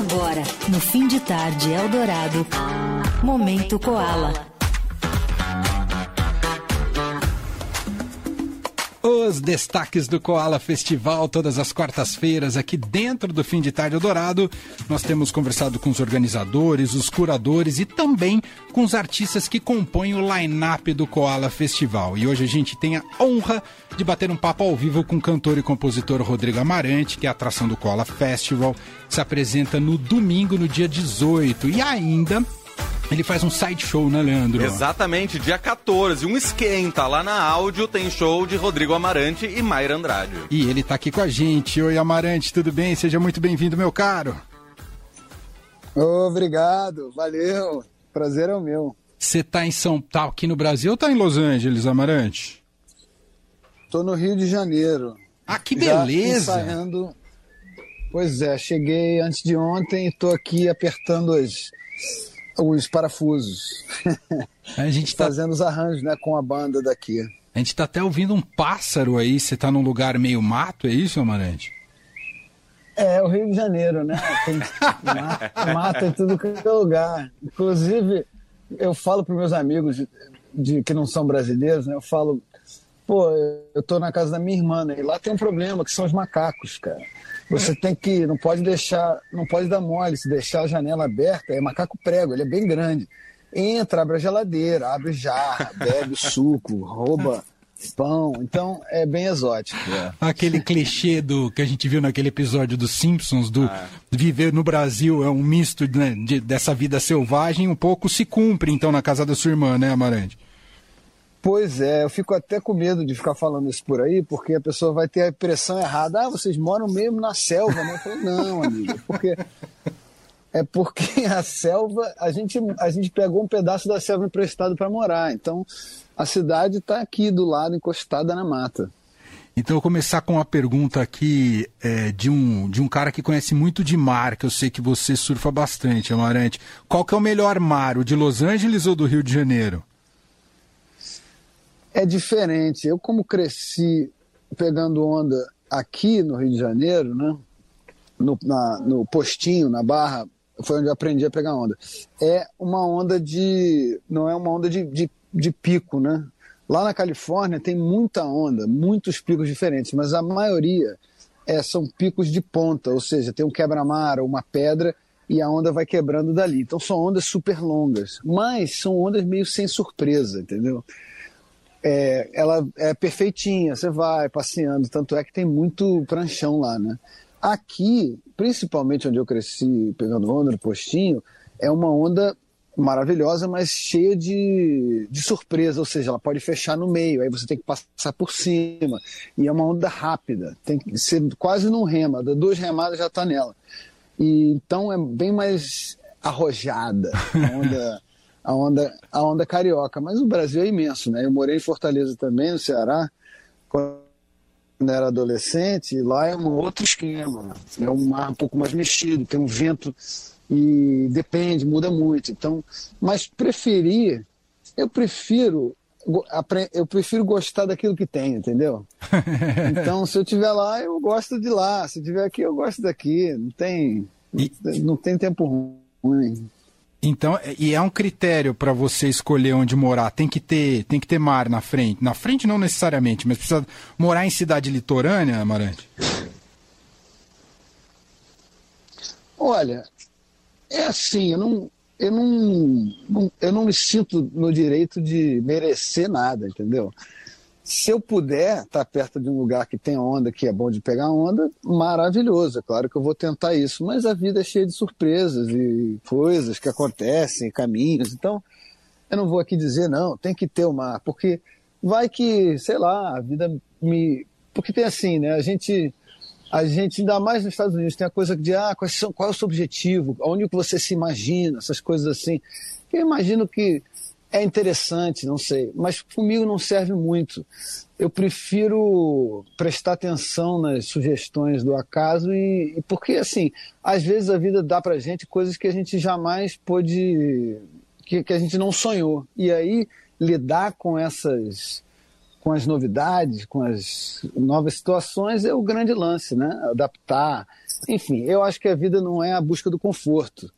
Agora, no fim de tarde Eldorado, Momento Koala. Os destaques do Koala Festival, todas as quartas-feiras, aqui dentro do Fim de Tarde Eldorado. Nós temos conversado com os organizadores, os curadores e também com os artistas que compõem o line-up do Koala Festival. E hoje a gente tem a honra de bater um papo ao vivo com o cantor e compositor Rodrigo Amarante, que é a atração do Koala Festival, se apresenta no domingo, no dia 18. E ainda ele faz um side show, né, Leandro? Exatamente, dia 14, um esquenta. Lá na áudio tem show de Rodrigo Amarante e Mayra Andrade. E ele tá aqui com a gente. Oi, Amarante, tudo bem? Seja muito bem-vindo, meu caro. Obrigado, valeu. Prazer é o meu. Você tá em São Paulo, tá aqui no Brasil ou tá em Los Angeles, Amarante? Tô no Rio de Janeiro. Ah, que beleza! Já ensaiando. Pois é, cheguei antes de ontem e tô aqui apertando as os parafusos. A gente tá... Fazendo os arranjos né, com a banda daqui. A gente tá até ouvindo um pássaro aí. Você tá num lugar meio mato, é isso, Amarante? É, o Rio de Janeiro, né? Tem mato, mato em tudo que é lugar. Inclusive, eu falo para meus amigos de, de, que não são brasileiros, né? Eu falo, pô, eu tô na casa da minha irmã, né? E lá tem um problema, que são os macacos, cara. Você tem que, não pode deixar, não pode dar mole, se deixar a janela aberta, é macaco prego, ele é bem grande. Entra, abre a geladeira, abre jarra, bebe suco, rouba pão. Então é bem exótico. É. Aquele clichê do que a gente viu naquele episódio dos Simpsons do ah. viver no Brasil é um misto né, de, dessa vida selvagem, um pouco se cumpre então na casa da sua irmã, né, Amarante? Pois é, eu fico até com medo de ficar falando isso por aí, porque a pessoa vai ter a impressão errada. Ah, vocês moram mesmo na selva, né? Eu não, amigo, é porque é porque a selva, a gente, a gente pegou um pedaço da selva emprestado para morar. Então, a cidade está aqui do lado, encostada na mata. Então, eu vou começar com uma pergunta aqui é, de, um, de um cara que conhece muito de mar, que eu sei que você surfa bastante, Amarante. Qual que é o melhor mar, o de Los Angeles ou do Rio de Janeiro? É diferente. Eu, como cresci pegando onda aqui no Rio de Janeiro, né? no, na, no postinho, na barra, foi onde eu aprendi a pegar onda. É uma onda de. Não é uma onda de, de, de pico, né? Lá na Califórnia tem muita onda, muitos picos diferentes, mas a maioria é, são picos de ponta, ou seja, tem um quebra-mar ou uma pedra e a onda vai quebrando dali. Então são ondas super longas, mas são ondas meio sem surpresa, entendeu? É, ela é perfeitinha, você vai passeando, tanto é que tem muito pranchão lá, né? Aqui, principalmente onde eu cresci pegando onda no postinho, é uma onda maravilhosa, mas cheia de, de surpresa, ou seja, ela pode fechar no meio, aí você tem que passar por cima, e é uma onda rápida, tem que ser quase num rema, duas remadas já está nela. E, então é bem mais arrojada, a onda a onda, a onda carioca. Mas o Brasil é imenso, né? Eu morei em Fortaleza também, no Ceará, quando era adolescente, e lá é um outro esquema. É um mar um pouco mais mexido, tem um vento e depende, muda muito. Então, mas preferir, eu prefiro eu prefiro gostar daquilo que tem, entendeu? Então, se eu estiver lá, eu gosto de lá. Se eu estiver aqui, eu gosto daqui. Não tem, não tem tempo ruim. Então, e é um critério para você escolher onde morar. Tem que ter, tem que ter mar na frente. Na frente não necessariamente, mas precisa morar em cidade litorânea, Amarante? Olha, é assim, eu não, eu não, eu não me sinto no direito de merecer nada, entendeu? Se eu puder estar perto de um lugar que tem onda, que é bom de pegar onda, maravilhoso. É claro que eu vou tentar isso, mas a vida é cheia de surpresas e coisas que acontecem, caminhos. Então, eu não vou aqui dizer, não, tem que ter o mar, porque vai que, sei lá, a vida me. Porque tem assim, né? A gente. A gente, ainda mais nos Estados Unidos, tem a coisa de ah, quais são, qual é o seu objetivo, onde você se imagina, essas coisas assim. Eu imagino que é interessante, não sei, mas comigo não serve muito. Eu prefiro prestar atenção nas sugestões do acaso e, e porque assim, às vezes a vida dá para gente coisas que a gente jamais pôde, que, que a gente não sonhou. E aí lidar com essas com as novidades, com as novas situações é o grande lance, né? Adaptar, enfim, eu acho que a vida não é a busca do conforto.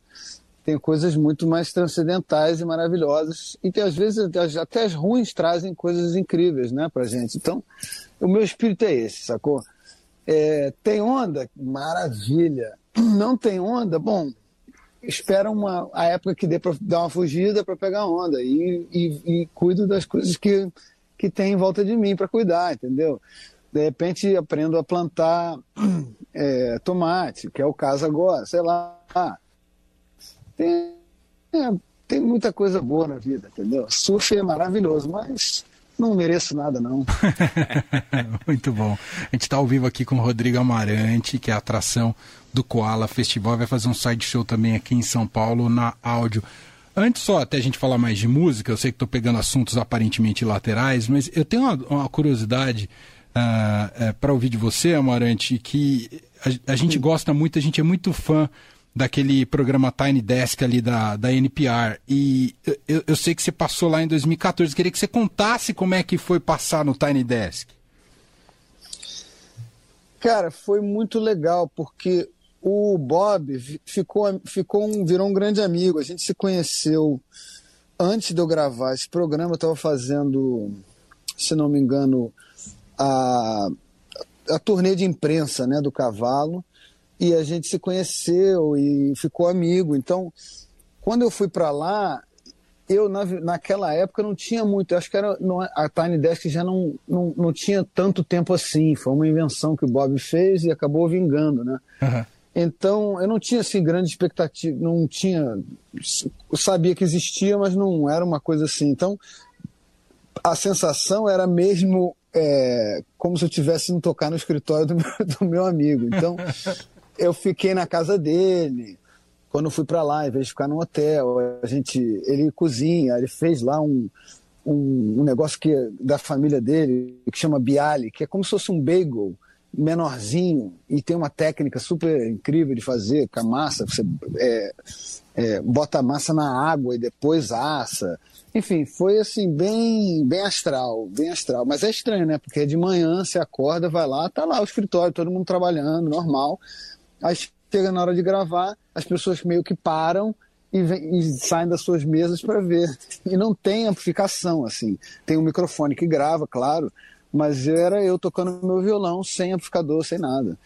Tem coisas muito mais transcendentais e maravilhosas e que às vezes até as ruins trazem coisas incríveis, né, pra gente. Então, o meu espírito é esse, sacou? É, tem onda? Maravilha. Não tem onda? Bom, espera uma, a época que dê para dar uma fugida para pegar onda e, e, e, cuido das coisas que, que tem em volta de mim para cuidar, entendeu? De repente aprendo a plantar é, tomate, que é o caso agora, sei lá. Tem, é, tem muita coisa boa na vida, entendeu? Surf é maravilhoso, mas não mereço nada, não. Muito bom. A gente está ao vivo aqui com o Rodrigo Amarante, que é a atração do Koala Festival. Vai fazer um side show também aqui em São Paulo, na áudio. Antes só, até a gente falar mais de música, eu sei que estou pegando assuntos aparentemente laterais, mas eu tenho uma, uma curiosidade uh, é, para ouvir de você, Amarante, que a, a gente gosta muito, a gente é muito fã daquele programa Tiny Desk ali da, da NPR. E eu, eu sei que você passou lá em 2014. Queria que você contasse como é que foi passar no Tiny Desk. Cara, foi muito legal, porque o Bob ficou, ficou um, virou um grande amigo. A gente se conheceu antes de eu gravar esse programa. Eu estava fazendo, se não me engano, a, a turnê de imprensa né, do cavalo e a gente se conheceu e ficou amigo. Então, quando eu fui para lá, eu na, naquela época não tinha muito, acho que era não, é, a Tiny Desk já não, não, não tinha tanto tempo assim. Foi uma invenção que o Bob fez e acabou vingando, né? Uhum. Então, eu não tinha assim grande expectativa, não tinha, eu sabia que existia, mas não era uma coisa assim. Então, a sensação era mesmo é, como se eu tivesse indo tocar no escritório do meu, do meu amigo. Então, eu fiquei na casa dele. Quando fui para lá, em vez de ficar no hotel, a gente, ele cozinha, ele fez lá um, um, um negócio que da família dele que chama bialy, que é como se fosse um bagel menorzinho e tem uma técnica super incrível de fazer com a massa. Você é, é, bota a massa na água e depois assa. Enfim, foi assim, bem, bem astral, bem astral. Mas é estranho, né? Porque de manhã você acorda, vai lá, tá lá o escritório, todo mundo trabalhando, normal. Aí chega na hora de gravar, as pessoas meio que param e, vem, e saem das suas mesas para ver. E não tem amplificação, assim. Tem um microfone que grava, claro, mas era eu tocando meu violão sem amplificador, sem nada.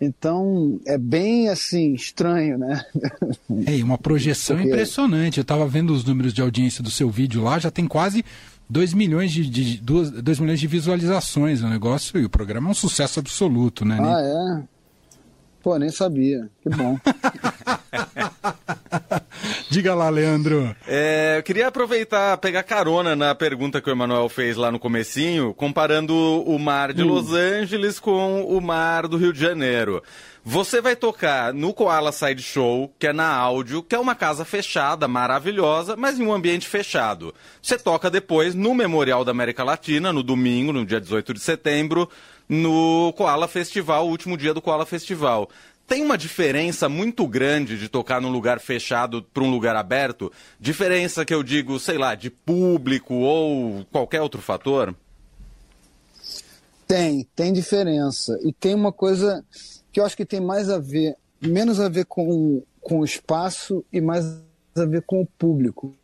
Então é bem assim estranho, né? É, uma projeção Porque... impressionante. Eu estava vendo os números de audiência do seu vídeo lá, já tem quase 2 milhões de, de, 2, milhões de visualizações o negócio e o programa é um sucesso absoluto, né? Ah, é? Pô, nem sabia. Que bom. Diga lá, Leandro. É, eu queria aproveitar, pegar carona na pergunta que o Emanuel fez lá no comecinho, comparando o mar de hum. Los Angeles com o mar do Rio de Janeiro. Você vai tocar no Koala Side Show, que é na áudio, que é uma casa fechada, maravilhosa, mas em um ambiente fechado. Você toca depois no Memorial da América Latina, no domingo, no dia 18 de setembro, no Koala Festival, o último dia do Koala Festival. Tem uma diferença muito grande de tocar num lugar fechado para um lugar aberto? Diferença que eu digo, sei lá, de público ou qualquer outro fator? Tem, tem diferença. E tem uma coisa que eu acho que tem mais a ver, menos a ver com, com o espaço e mais a ver com o público.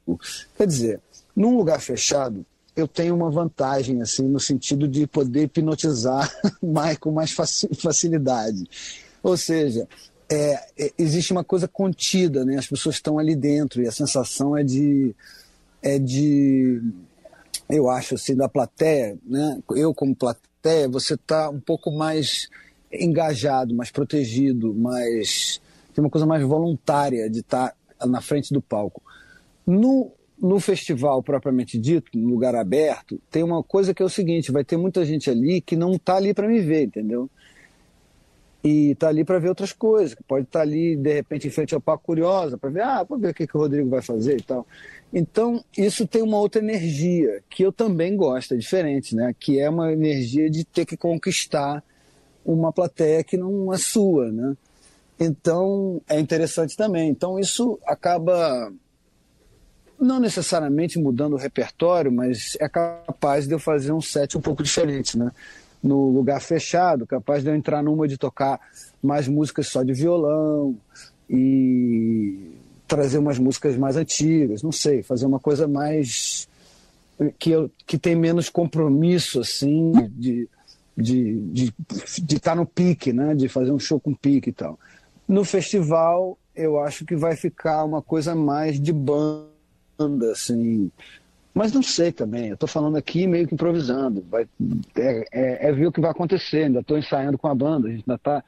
Quer dizer, num lugar fechado, eu tenho uma vantagem, assim, no sentido de poder hipnotizar mais, com mais facilidade. Ou seja, é, é, existe uma coisa contida, né? As pessoas estão ali dentro e a sensação é de, é de, eu acho assim, da plateia, né? Eu como plateia, você está um pouco mais engajado, mais protegido, mais tem uma coisa mais voluntária de estar tá na frente do palco. No no festival propriamente dito, no lugar aberto, tem uma coisa que é o seguinte: vai ter muita gente ali que não está ali para me ver, entendeu? E está ali para ver outras coisas. Pode estar tá ali, de repente, em frente ao Paco Curiosa, para ver, ah, para ver o que, que o Rodrigo vai fazer e tal. Então, isso tem uma outra energia que eu também gosto, é diferente, né? Que é uma energia de ter que conquistar uma plateia que não é sua, né? Então, é interessante também. Então, isso acaba não necessariamente mudando o repertório, mas é capaz de eu fazer um set um pouco diferente, né? no lugar fechado, capaz de eu entrar numa de tocar mais músicas só de violão e trazer umas músicas mais antigas, não sei, fazer uma coisa mais que, eu, que tem menos compromisso assim de de de de estar tá no pique, né, de fazer um show com pique e tal. No festival eu acho que vai ficar uma coisa mais de banda assim, mas não sei também, eu estou falando aqui meio que improvisando. Vai, é, é, é, ver o que vai acontecer, ainda estou ensaiando com a banda, a gente ainda está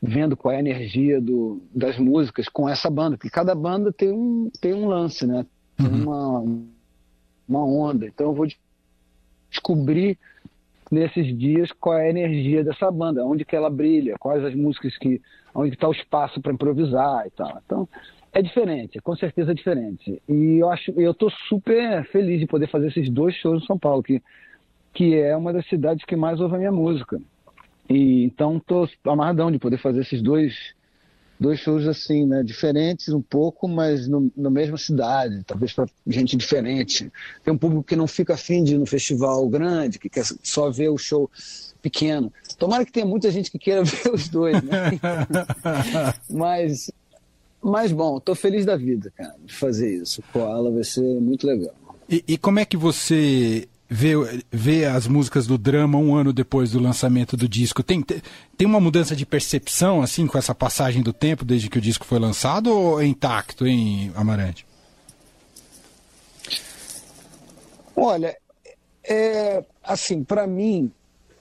vendo qual é a energia do, das músicas com essa banda, porque cada banda tem um, tem um lance, né? Tem uhum. uma, uma onda. Então eu vou descobrir nesses dias qual é a energia dessa banda, onde que ela brilha, quais as músicas que. onde está o espaço para improvisar e tal. Então, é diferente, com certeza é diferente. E eu acho, eu tô super feliz de poder fazer esses dois shows em São Paulo, que, que é uma das cidades que mais ouve a minha música. E então tô amarradão de poder fazer esses dois dois shows assim, né, diferentes um pouco, mas no, na mesma cidade, talvez para gente diferente. Tem um público que não fica afim de ir no festival grande, que quer só ver o show pequeno. Tomara que tenha muita gente que queira ver os dois, né? mas mas bom, tô feliz da vida, cara, de fazer isso. Koala vai ser muito legal. E, e, como é que você vê, vê as músicas do drama um ano depois do lançamento do disco? Tem, tem uma mudança de percepção, assim, com essa passagem do tempo desde que o disco foi lançado ou é intacto, hein, Amarante? Olha, é, assim, para mim,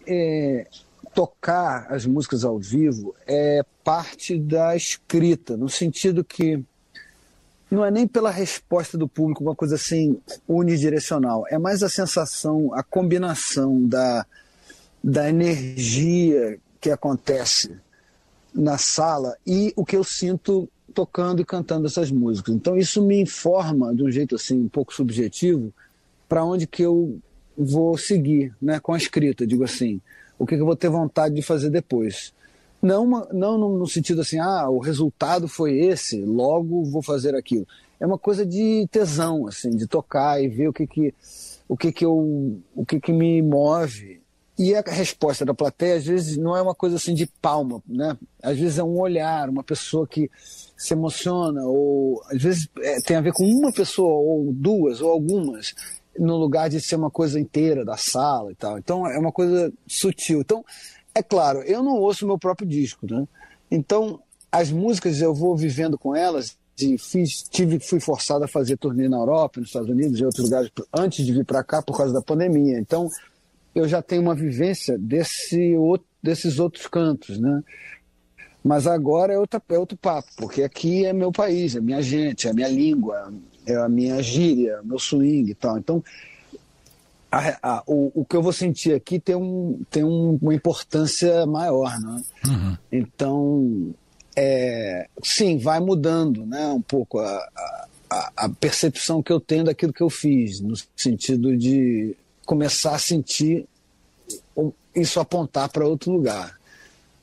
é, tocar as músicas ao vivo é parte da escrita, no sentido que não é nem pela resposta do público uma coisa assim unidirecional, é mais a sensação, a combinação da, da energia que acontece na sala e o que eu sinto tocando e cantando essas músicas. Então isso me informa de um jeito assim um pouco subjetivo para onde que eu vou seguir, né, com a escrita, digo assim o que, eu vou ter vontade de fazer depois. Não, não no sentido assim, ah, o resultado foi esse, logo vou fazer aquilo. É uma coisa de tesão, assim, de tocar e ver o que que, o que, que, eu, o que, que me move. E a resposta da plateia, às vezes, não é uma coisa assim de palma, né? Às vezes é um olhar, uma pessoa que se emociona, ou às vezes é, tem a ver com uma pessoa, ou duas, ou algumas, no lugar de ser uma coisa inteira da sala e tal. Então é uma coisa sutil. Então, é claro, eu não ouço meu próprio disco, né? Então, as músicas eu vou vivendo com elas e fiz, tive, fui forçado a fazer turnê na Europa, nos Estados Unidos e outros lugares antes de vir para cá por causa da pandemia. Então, eu já tenho uma vivência desse, desses outros cantos, né? Mas agora é outro, é outro papo, porque aqui é meu país, é minha gente, é minha língua, é a minha gíria, meu swing e tal. Então, a, a, o, o que eu vou sentir aqui tem, um, tem um, uma importância maior, né? Uhum. Então, é, sim, vai mudando, né? Um pouco a, a, a percepção que eu tenho daquilo que eu fiz, no sentido de começar a sentir isso apontar para outro lugar.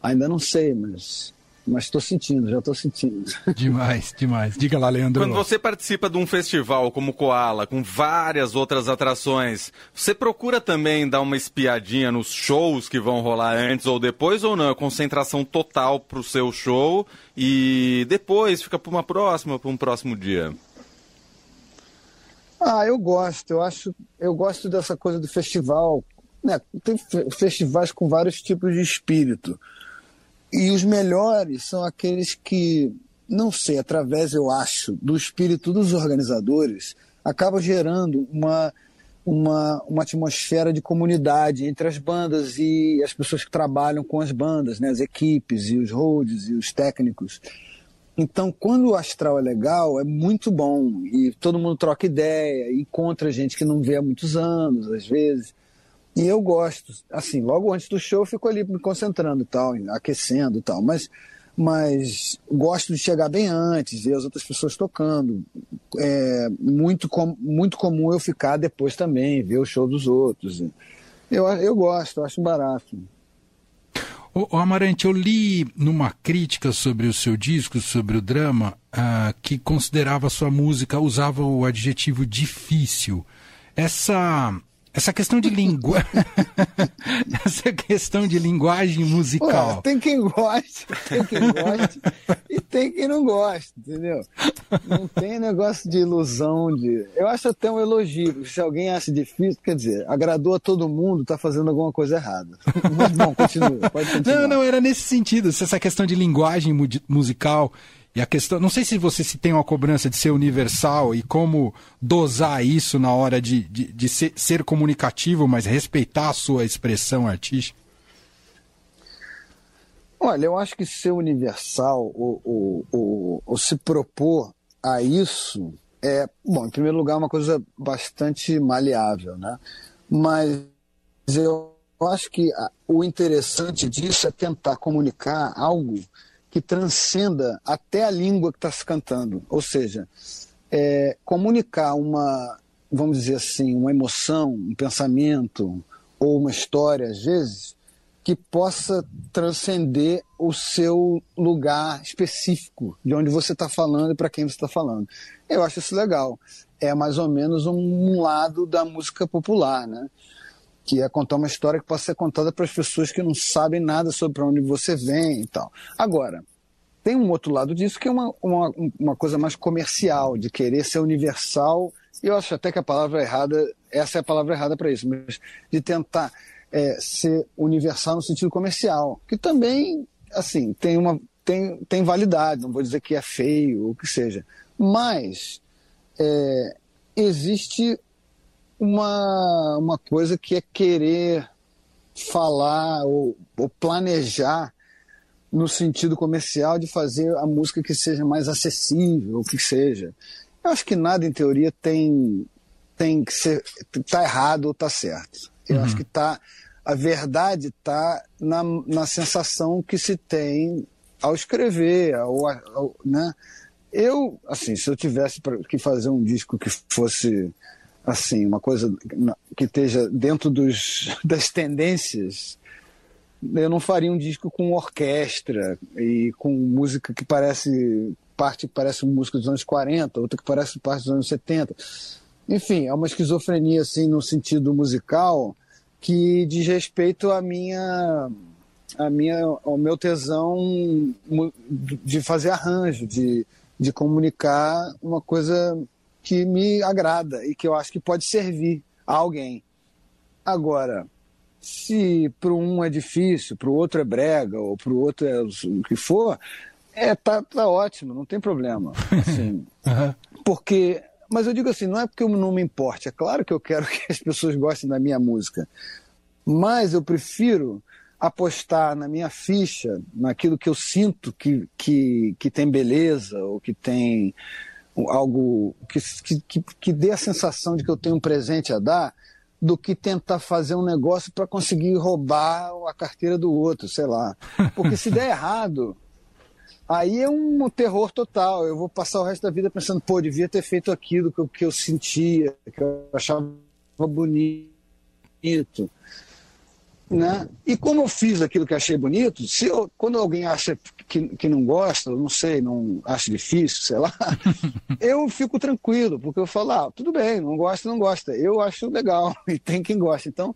Ainda não sei, mas mas estou sentindo, já estou sentindo. Demais, demais. Diga lá, Leandro. Quando você participa de um festival como Koala, com várias outras atrações, você procura também dar uma espiadinha nos shows que vão rolar antes ou depois, ou não? É concentração total para o seu show e depois fica para uma próxima, para um próximo dia? Ah, eu gosto. Eu acho, eu gosto dessa coisa do festival. Né? Tem festivais com vários tipos de espírito. E os melhores são aqueles que, não sei, através, eu acho, do espírito dos organizadores, acabam gerando uma, uma, uma atmosfera de comunidade entre as bandas e as pessoas que trabalham com as bandas, né? as equipes e os holds e os técnicos. Então, quando o astral é legal, é muito bom e todo mundo troca ideia, encontra gente que não vê há muitos anos, às vezes. E eu gosto, assim, logo antes do show eu fico ali me concentrando e tal, aquecendo e tal, mas, mas gosto de chegar bem antes, ver as outras pessoas tocando. É muito, com, muito comum eu ficar depois também, ver o show dos outros. Eu, eu gosto, eu acho barato. O, Amarante, eu li numa crítica sobre o seu disco, sobre o drama, uh, que considerava sua música, usava o adjetivo difícil. Essa Essa questão de língua. Essa questão de linguagem musical. Ué, tem quem goste, tem quem goste e tem quem não gosta, entendeu? Não tem negócio de ilusão de. Eu acho até um elogio. Se alguém acha difícil, quer dizer, agradou a todo mundo, tá fazendo alguma coisa errada. Mas bom, continua. Pode continuar. Não, não, era nesse sentido. Se essa questão de linguagem musical e a questão, não sei se você se tem uma cobrança de ser universal e como dosar isso na hora de, de, de ser, ser, comunicativo, mas respeitar a sua expressão artística. Olha, eu acho que ser universal ou, se propor a isso é, bom, em primeiro lugar, uma coisa bastante maleável, né? Mas eu acho que o interessante disso é tentar comunicar algo que transcenda até a língua que está se cantando. Ou seja, é, comunicar uma, vamos dizer assim, uma emoção, um pensamento ou uma história, às vezes, que possa transcender o seu lugar específico, de onde você está falando e para quem você está falando. Eu acho isso legal. É mais ou menos um lado da música popular, né? Que é contar uma história que possa ser contada para as pessoas que não sabem nada sobre onde você vem e tal. Agora, tem um outro lado disso que é uma, uma, uma coisa mais comercial, de querer ser universal, eu acho até que a palavra errada, essa é a palavra errada para isso, mas de tentar é, ser universal no sentido comercial, que também, assim, tem uma tem, tem validade, não vou dizer que é feio ou que seja, mas é, existe uma, uma coisa que é querer falar ou, ou planejar no sentido comercial de fazer a música que seja mais acessível, o que seja. Eu acho que nada em teoria tem tem que ser tá errado ou tá certo. Eu uhum. acho que tá a verdade está na, na sensação que se tem ao escrever, ao, ao, né? Eu, assim, se eu tivesse que fazer um disco que fosse assim, uma coisa que esteja dentro dos, das tendências, eu não faria um disco com orquestra e com música que parece parte que parece música dos anos 40, outra que parece parte dos anos 70. Enfim, é uma esquizofrenia assim no sentido musical que diz respeito à minha a minha ao meu tesão de fazer arranjo, de, de comunicar uma coisa que me agrada e que eu acho que pode servir a alguém. Agora, se para um é difícil, para o outro é brega, ou para o outro é o que for, é, tá, tá ótimo, não tem problema. Assim, uhum. Porque, mas eu digo assim, não é porque eu não me importe, é claro que eu quero que as pessoas gostem da minha música, mas eu prefiro apostar na minha ficha, naquilo que eu sinto que, que, que tem beleza, ou que tem algo que, que, que dê a sensação de que eu tenho um presente a dar, do que tentar fazer um negócio para conseguir roubar a carteira do outro, sei lá. Porque se der errado, aí é um terror total. Eu vou passar o resto da vida pensando, pô, devia ter feito aquilo que eu, que eu sentia, que eu achava bonito. Né? E como eu fiz aquilo que achei bonito, se eu, quando alguém acha que, que não gosta, não sei, não acha difícil, sei lá, eu fico tranquilo, porque eu falo, ah, tudo bem, não gosta, não gosta. Eu acho legal e tem quem gosta. Então,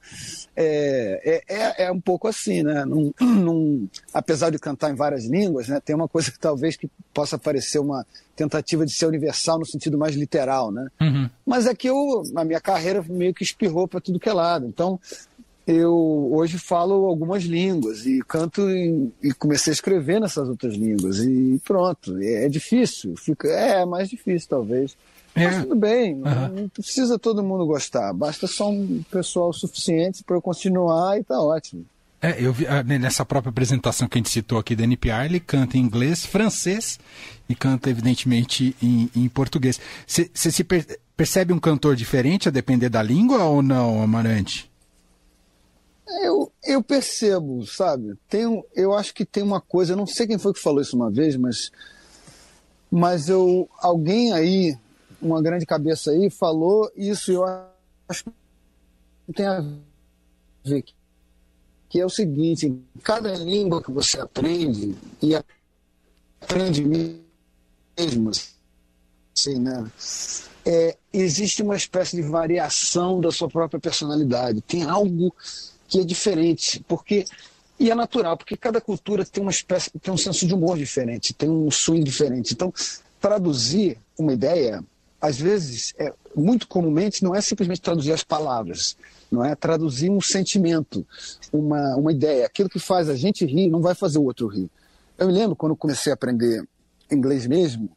é, é, é, é um pouco assim, né? Num, num, apesar de cantar em várias línguas, né, tem uma coisa que talvez que possa parecer uma tentativa de ser universal no sentido mais literal, né? Uhum. Mas é que eu, a minha carreira meio que espirrou para tudo que é lado. Então, eu hoje falo algumas línguas e canto em, e comecei a escrever nessas outras línguas e pronto. É, difícil, fica é mais difícil talvez. É. Mas tudo bem, uhum. não, não, precisa todo mundo gostar, basta só um pessoal suficiente para eu continuar e tá ótimo. É, eu vi ah, nessa própria apresentação que a gente citou aqui da NPR, ele canta em inglês, francês e canta evidentemente em, em português. Você se per percebe um cantor diferente a depender da língua ou não, Amarante? Eu, eu percebo, sabe? Tem, eu acho que tem uma coisa, eu não sei quem foi que falou isso uma vez, mas, mas eu, alguém aí, uma grande cabeça aí, falou isso e eu acho que tem a ver. Que é o seguinte: cada língua que você aprende, e aprende mesmo, assim, né? É, existe uma espécie de variação da sua própria personalidade. Tem algo que é diferente, porque e é natural, porque cada cultura tem uma espécie, tem um senso de humor diferente, tem um swing diferente. Então, traduzir uma ideia, às vezes, é, muito comumente, não é simplesmente traduzir as palavras, não é traduzir um sentimento, uma, uma ideia. Aquilo que faz a gente rir não vai fazer o outro rir. Eu me lembro quando comecei a aprender inglês mesmo,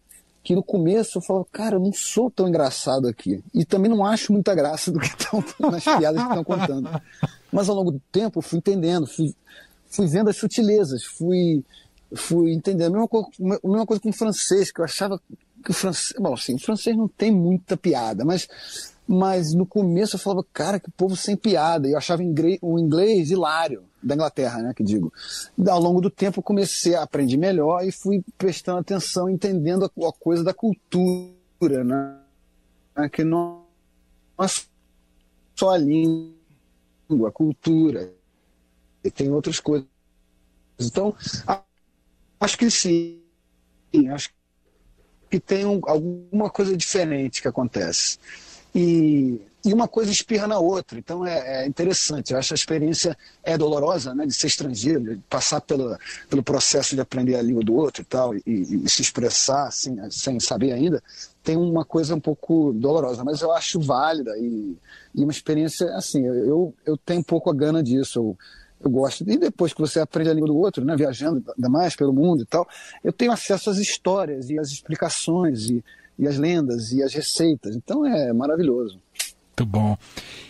que no começo eu falava, cara, eu não sou tão engraçado aqui. E também não acho muita graça do que estão nas piadas que estão contando. Mas ao longo do tempo eu fui entendendo, fui, fui vendo as sutilezas, fui, fui entendendo. A mesma, coisa, a mesma coisa com o francês, que eu achava que o francês. Bom, assim, o francês não tem muita piada, mas, mas no começo eu falava, cara, que povo sem piada. E eu achava o inglês hilário, da Inglaterra, né, que digo. Ao longo do tempo eu comecei a aprender melhor e fui prestando atenção, entendendo a, coisa da cultura, né? Que não é só a língua, a cultura e tem outras coisas. Então, acho que sim, acho que tem um, alguma coisa diferente que acontece. E, e uma coisa espirra na outra. Então é, é, interessante. Eu acho a experiência é dolorosa, né, de ser estrangeiro, de passar pelo, pelo processo de aprender a língua do outro e tal, e, e se expressar assim, sem saber ainda. Tem uma coisa um pouco dolorosa, mas eu acho válida e, e uma experiência assim. Eu, eu tenho um pouco a gana disso. Eu, eu gosto. E depois que você aprende a língua do outro, né, viajando ainda mais pelo mundo e tal, eu tenho acesso às histórias e às explicações e, e às lendas e às receitas. Então é maravilhoso. Muito bom.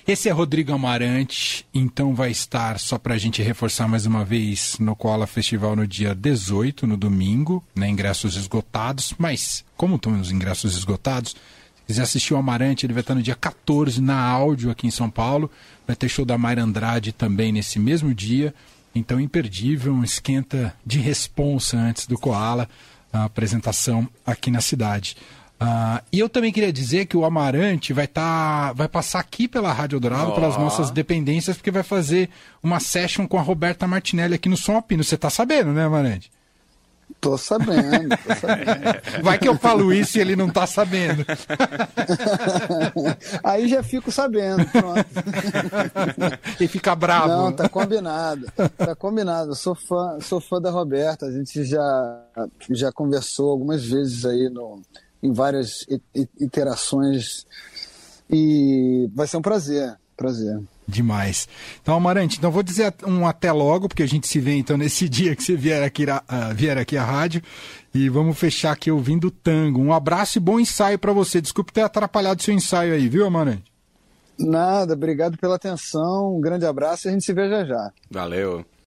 Esse é Rodrigo Amarante, então vai estar, só para a gente reforçar mais uma vez, no Koala Festival no dia 18, no domingo, né, ingressos esgotados, mas como estão os ingressos esgotados, quiser assistir o Amarante, ele vai estar no dia 14 na áudio aqui em São Paulo. Vai ter show da Mayra Andrade também nesse mesmo dia. Então, imperdível, um esquenta de responsa antes do Koala, a apresentação aqui na cidade. Uh, e eu também queria dizer que o Amarante vai tá, vai passar aqui pela Rádio Dourado, oh. pelas nossas dependências, porque vai fazer uma session com a Roberta Martinelli aqui no Som Alpino. Você tá sabendo, né, Amarante? Tô sabendo, tô sabendo. Vai que eu falo isso e ele não tá sabendo. Aí já fico sabendo, pronto. E fica bravo. Não, tá combinado. Tá combinado. Eu sou fã, sou fã da Roberta. A gente já, já conversou algumas vezes aí no, em várias iterações. E vai ser um prazer. Prazer. Demais. Então, Amarante, então vou dizer um até logo, porque a gente se vê então nesse dia que você vier aqui, uh, vier aqui à rádio. E vamos fechar aqui ouvindo tango. Um abraço e bom ensaio para você. Desculpe ter atrapalhado seu ensaio aí, viu, Amarante? Nada, obrigado pela atenção. Um grande abraço e a gente se vê já já. Valeu.